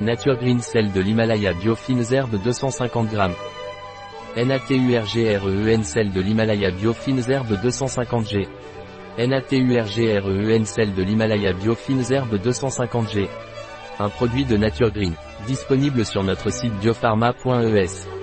Nature Green sel de l'Himalaya bio fines herbes 250 g. NATURGREEN sel de l'Himalaya bio fines herbes 250 g. NATURGREEN sel de l'Himalaya bio fines herbes 250 g. Un produit de Nature Green, disponible sur notre site biopharma.es.